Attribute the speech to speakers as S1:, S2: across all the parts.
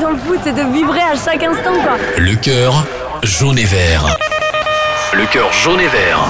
S1: dans le foot, c'est de vibrer à chaque instant, quoi.
S2: Le cœur jaune et vert. Le cœur jaune et vert.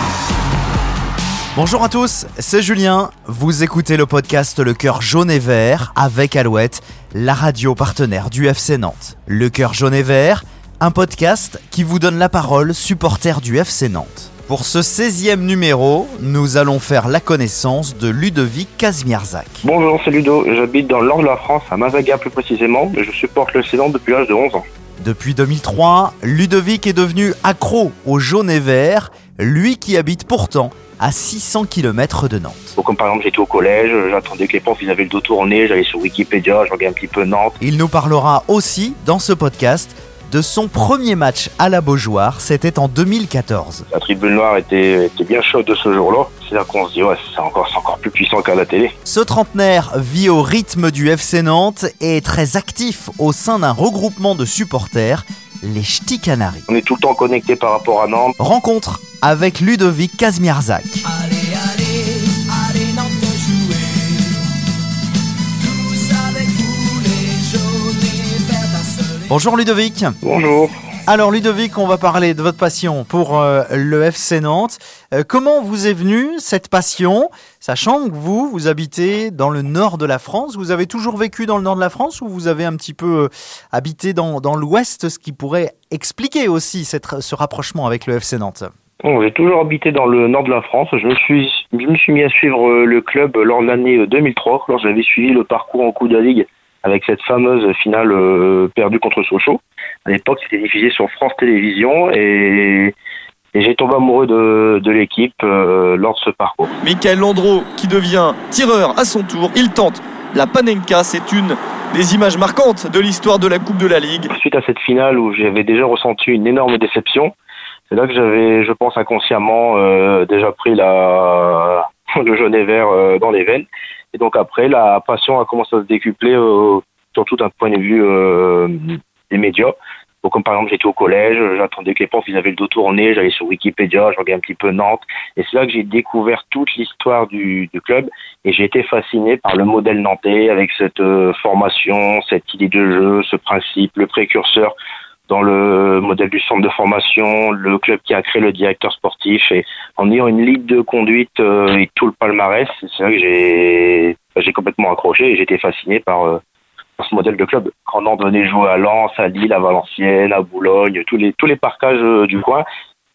S3: Bonjour à tous, c'est Julien. Vous écoutez le podcast Le cœur jaune et vert avec Alouette, la radio partenaire du FC Nantes. Le cœur jaune et vert, un podcast qui vous donne la parole, supporter du FC Nantes. Pour ce 16e numéro, nous allons faire la connaissance de Ludovic Kazmierzak.
S4: Bonjour, c'est Ludo. J'habite dans nord de la France, à Mazaga plus précisément. Je supporte le Célan depuis l'âge de 11 ans.
S3: Depuis 2003, Ludovic est devenu accro au jaune et vert, lui qui habite pourtant à 600 km de Nantes.
S4: Donc, comme par exemple, j'étais au collège, j'attendais que les profs ils avaient le dos tourné, j'allais sur Wikipédia, je regardais un petit peu Nantes.
S3: Il nous parlera aussi dans ce podcast de son premier match à la Beaujoire, c'était en 2014.
S4: La tribune noire était, était bien chaude de ce jour-là. C'est là qu'on se dit, ouais, c'est encore, encore plus puissant qu'à la télé.
S3: Ce trentenaire vit au rythme du FC Nantes et est très actif au sein d'un regroupement de supporters, les Ch'ti Canaries.
S4: On est tout le temps connecté par rapport à Nantes.
S3: Rencontre avec Ludovic Kazmierzak. Bonjour Ludovic.
S4: Bonjour.
S3: Alors Ludovic, on va parler de votre passion pour euh, le FC Nantes. Euh, comment vous est venue cette passion, sachant que vous, vous habitez dans le nord de la France Vous avez toujours vécu dans le nord de la France ou vous avez un petit peu euh, habité dans, dans l'ouest, ce qui pourrait expliquer aussi cette- ce rapprochement avec le FC Nantes
S4: Bon, j'ai toujours habité dans le nord de la France. Je me suis, je me suis mis à suivre le club lors de l'année euh, 2003, lorsque j'avais suivi le parcours en Coupe de la Ligue avec cette fameuse finale euh, perdue contre Sochaux. À l'époque, c'était diffusé sur France Télévisions et, et j'ai tombé amoureux de, de l'équipe euh, lors de ce parcours.
S5: Michael Landreau qui devient tireur à son tour. Il tente la Panenka. C'est une des images marquantes de l'histoire de la Coupe de la Ligue.
S4: Suite à cette finale où j'avais déjà ressenti une énorme déception, c'est là que j'avais, je pense inconsciemment, euh, déjà pris la, le jaune et vert euh, dans les veines. Et donc après, la passion a commencé à se décupler, euh, surtout d'un point de vue euh, des médias. Donc, comme par exemple, j'étais au collège, j'attendais que les profs ils avaient le dos tourné, j'allais sur Wikipédia, je regardais un petit peu Nantes. Et c'est là que j'ai découvert toute l'histoire du, du club. Et j'ai été fasciné par le modèle nantais, avec cette euh, formation, cette idée de jeu, ce principe, le précurseur dans le modèle du centre de formation, le club qui a créé le directeur sportif et en ayant une ligne de conduite euh, et tout le palmarès, c'est là que j'ai j'ai complètement accroché et j'étais fasciné par, euh, par ce modèle de club. Quand Nantes venait jouer à Lens, à Lille, à Valenciennes, à Boulogne, tous les tous les parcages euh, du coin.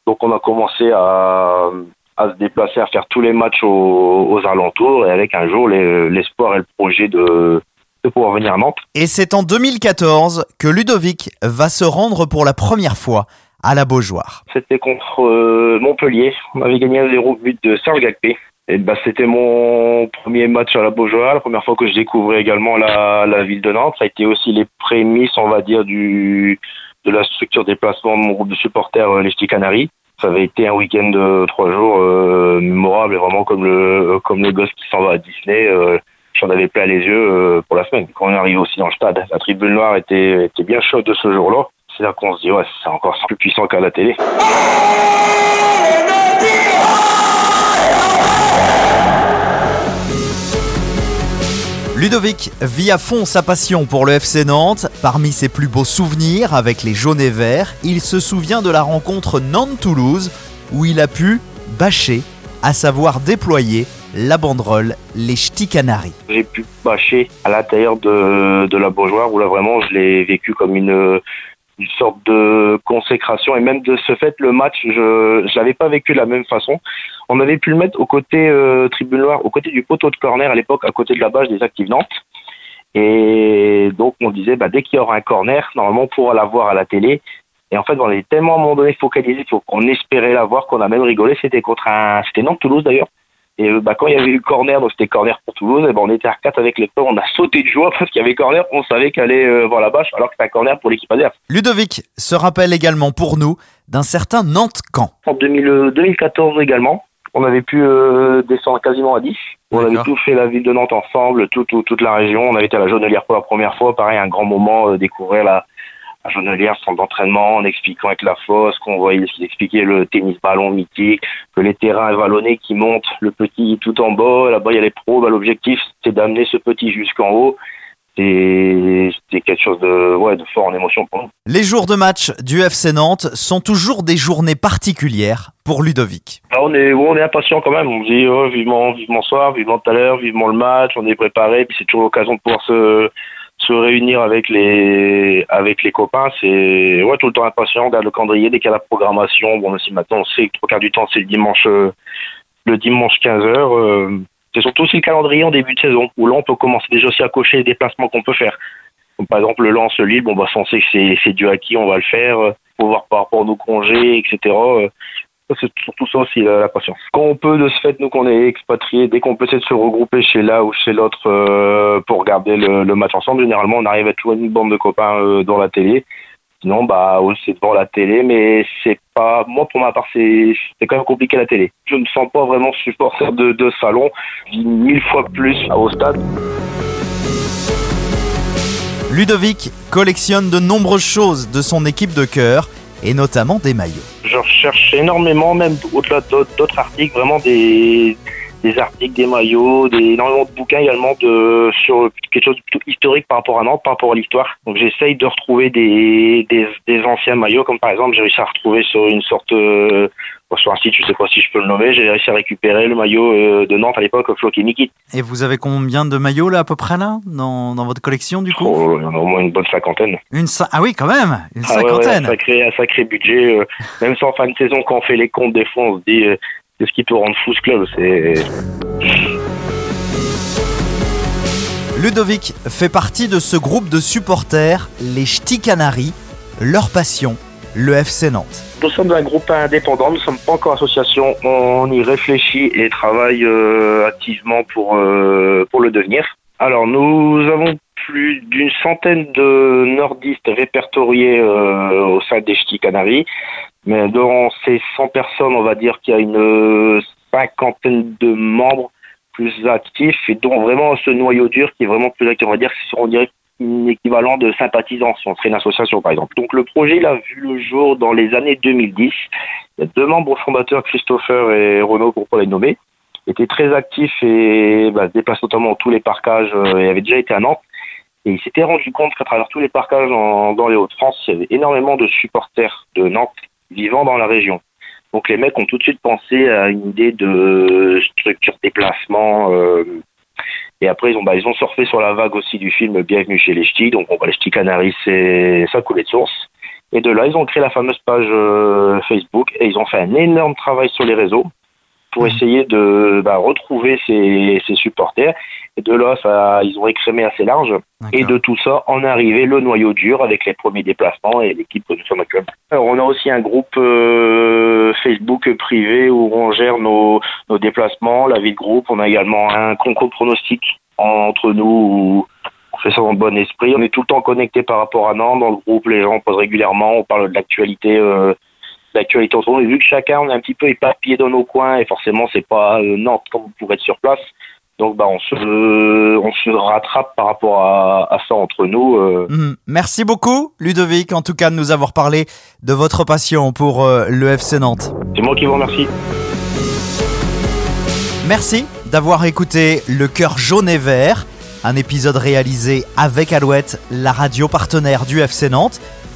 S4: Donc on a commencé à à se déplacer, à faire tous les matchs aux, aux alentours et avec un jour les- l'espoir et le projet de de pouvoir venir à Nantes.
S3: Et c'est en 2014 que Ludovic va se rendre pour la première fois à la Beaujoire.
S4: C'était contre euh, Montpellier. On avait gagné un 0 but de Serge Gagpé. Et bah, c'était mon premier match à la Beaujoire, la première fois que je découvrais également la, la ville de Nantes. Ça a été aussi les prémices, on va dire, du, de la structure déplacement de mon groupe de supporters, euh, les Ch'ti Canaries. Ça avait été un week-end de trois jours euh, mémorable et vraiment comme le, comme le gosse qui s'en va à Disney. J'en avais plein les yeux euh, pour la semaine. Quand on est arrivé aussi dans le stade, la tribune noire était, était bien chaude de ce jour-là. C'est là qu'on se dit, ouais, c'est encore plus puissant qu'à la télé.
S3: Ludovic vit à fond sa passion pour le FC Nantes. Parmi ses plus beaux souvenirs avec les jaunes et verts, il se souvient de la rencontre Nantes-Toulouse où il a pu bâcher, à savoir déployer la banderole Les Ch'ti Canaries.
S4: j'ai pu bâcher à l'intérieur de, la Beaujoire où là vraiment je l'ai vécu comme une, sorte de consécration. Et même de ce fait le match je je l'avais pas vécu de la même façon. On avait pu le mettre au côté euh, tribune noire au côté du poteau de corner à l'époque à côté de la bâche des actifs Nantes et donc on disait bah, dès qu'il y aura un corner normalement on pourra la voir à la télé. Et en fait on était tellement à un moment donné focalisé qu'on espérait la voir qu'on a même rigolé. C'était contre un c'était Nantes Toulouse d'ailleurs et euh, bah, quand il y avait eu corner, donc c'était corner pour Toulouse, et ben on était à 4 avec les peurs, on a sauté de joie parce qu'il y avait corner, on savait qu'elle allait euh, voir la bâche, alors que c'était un corner pour l'équipe adverse.
S3: Ludovic se rappelle également pour nous d'un certain Nantes-Camp.
S4: En 2000, euh, 2014 également, on avait pu euh, descendre quasiment à 10. On avait tout fait la ville de Nantes ensemble, tout, tout- toute la région. On avait été à la Jaunelière pour la première fois, pareil, un grand moment, euh, découvrir la, la Jaunelière, centre d'entraînement, en expliquant avec la fosse, qu'on voyait, qu'il expliquait le tennis ballon mythique, que les terrains vallonnés qui montent, le petit tout en bas, là-bas il y a les pros, bah, l'objectif c'est d'amener ce petit jusqu'en haut. c'était c'était quelque chose de ouais de fort en émotion pour nous.
S3: Les jours de match du FC Nantes sont toujours des journées particulières pour Ludovic.
S4: Ah, on est on est impatient quand même. On se dit oh, vivement vivement soir, vivement tout à l'heure, vivement le match. On est préparé. Puis c'est toujours l'occasion de pouvoir se se réunir avec les avec les copains. C'est ouais tout le temps impatient. On regarde le calendrier dès qu'il y a la programmation. Bon aussi maintenant on sait que trois quarts du temps c'est le dimanche euh, le dimanche 15 h c'est surtout aussi le calendrier en début de saison, où là on peut commencer déjà aussi à cocher les déplacements qu'on peut faire. Comme par exemple le lance Lille, bon bah on sait que c'est, c'est dû à qui on va le faire, euh, faut voir par rapport à nos congés, etc. C'est surtout ça aussi la, patience. Quand on peut de ce fait, nous qu'on est expatriés, dès qu'on peut essayer de se regrouper chez l'un ou chez l'autre euh, pour regarder le, match ensemble, généralement on arrive à trouver une bande de copains euh, dans la télé. Sinon, bah, c'est devant la télé, mais c'est pas, moi, pour ma part, c'est, quand même compliqué la télé. Je ne me sens pas vraiment supporter de, de salon. Mille fois plus au stade.
S3: Ludovic collectionne de nombreuses choses de son équipe de cœur et notamment des maillots.
S4: Je recherche énormément, même au-delà d'autres, articles, vraiment des, des articles, des maillots, des, énormément de bouquins également de, sur quelque chose de plutôt historique par rapport à Nantes, par rapport à l'histoire. Donc j'essaye de retrouver des, des, des anciens maillots, comme par exemple j'ai réussi à retrouver sur une sorte, euh, sur un site, je sais pas si je peux le nommer, j'ai réussi à récupérer le maillot euh, de Nantes à l'époque, Floki Nikit.
S3: Et vous avez combien de maillots là à peu près là dans, dans votre collection du coup?
S4: Oh, il y en a au moins une bonne cinquantaine.
S3: Une Ah oui quand même Une
S4: Ah ouais, ouais,
S3: cinquantaine
S4: un, sacré, un sacré budget. euh, même sans fin de saison, quand on fait les comptes, des fois, on se dit euh, qu'est-ce qui peut rendre fou ce club C'est
S3: Ludovic fait partie de ce groupe de supporters, les Ch'ti Canaries, leur passion, le FC Nantes.
S4: Nous sommes un groupe indépendant, nous ne sommes pas encore association. On y réfléchit et travaille euh, activement pour, euh, pour le devenir. Alors, nous avons plus d'une centaine de nordistes répertoriés euh, au sein des Ch'ti Canaries. Mais dans ces 100 personnes, on va dire qu'il y a une cinquantaine de membres plus actifs et dont vraiment ce noyau dur qui est vraiment plus actif. On va dire on dirait, un équivalent de sympathisants si on serait une association par exemple. Donc le projet il a vu le jour dans les années 2010. Il y a deux membres fondateurs, Christopher et Renaud pour pas les nommer, étaient très actifs et bah, se déplacent notamment tous les parcages euh, et avaient déjà été à Nantes. Et ils s'étaient rendu compte qu'à travers tous les parcages en- dans les Hauts-de-France, il y avait énormément de supporters de Nantes vivant dans la région. Donc les mecs ont tout de suite pensé à une idée de structure déplacement. euh, et après ils ont bah, ils ont surfé sur la vague aussi du film Bienvenue chez les Ch'tis. Donc on va les Ch'tis Canaries, c'est ça coulait de source. Et de là ils ont créé la fameuse page euh, Facebook et ils ont fait un énorme travail sur les réseaux pour essayer de bah, retrouver ces supporters. Et de là, ça, ils ont écrémé assez large. Et de tout ça, en arrivé le noyau dur avec les premiers déplacements et l'équipe que nous sommes actuellement. Alors, on a aussi un groupe euh, Facebook privé où on gère nos, nos déplacements, la vie de groupe. On a également un concours pronostic entre nous où on fait ça dans le bon esprit. On est tout le temps connecté par rapport à Nantes. Dans le groupe, les gens posent régulièrement. On parle de l'actualité. Euh, l'actualité entre nous. Et vu que chacun on est un petit peu éparpillé dans nos coins et forcément c'est pas euh, Nantes comme vous pouvez être sur place. Donc bah on se on se rattrape par rapport à, à ça entre nous. euh.
S3: Mhm. Merci beaucoup Ludovic en tout cas de nous avoir parlé de votre passion pour euh, le FC Nantes.
S4: C'est moi qui vous remercie.
S3: Merci d'avoir écouté Le Cœur jaune et vert, un épisode réalisé avec Alouette, la radio partenaire du FC Nantes.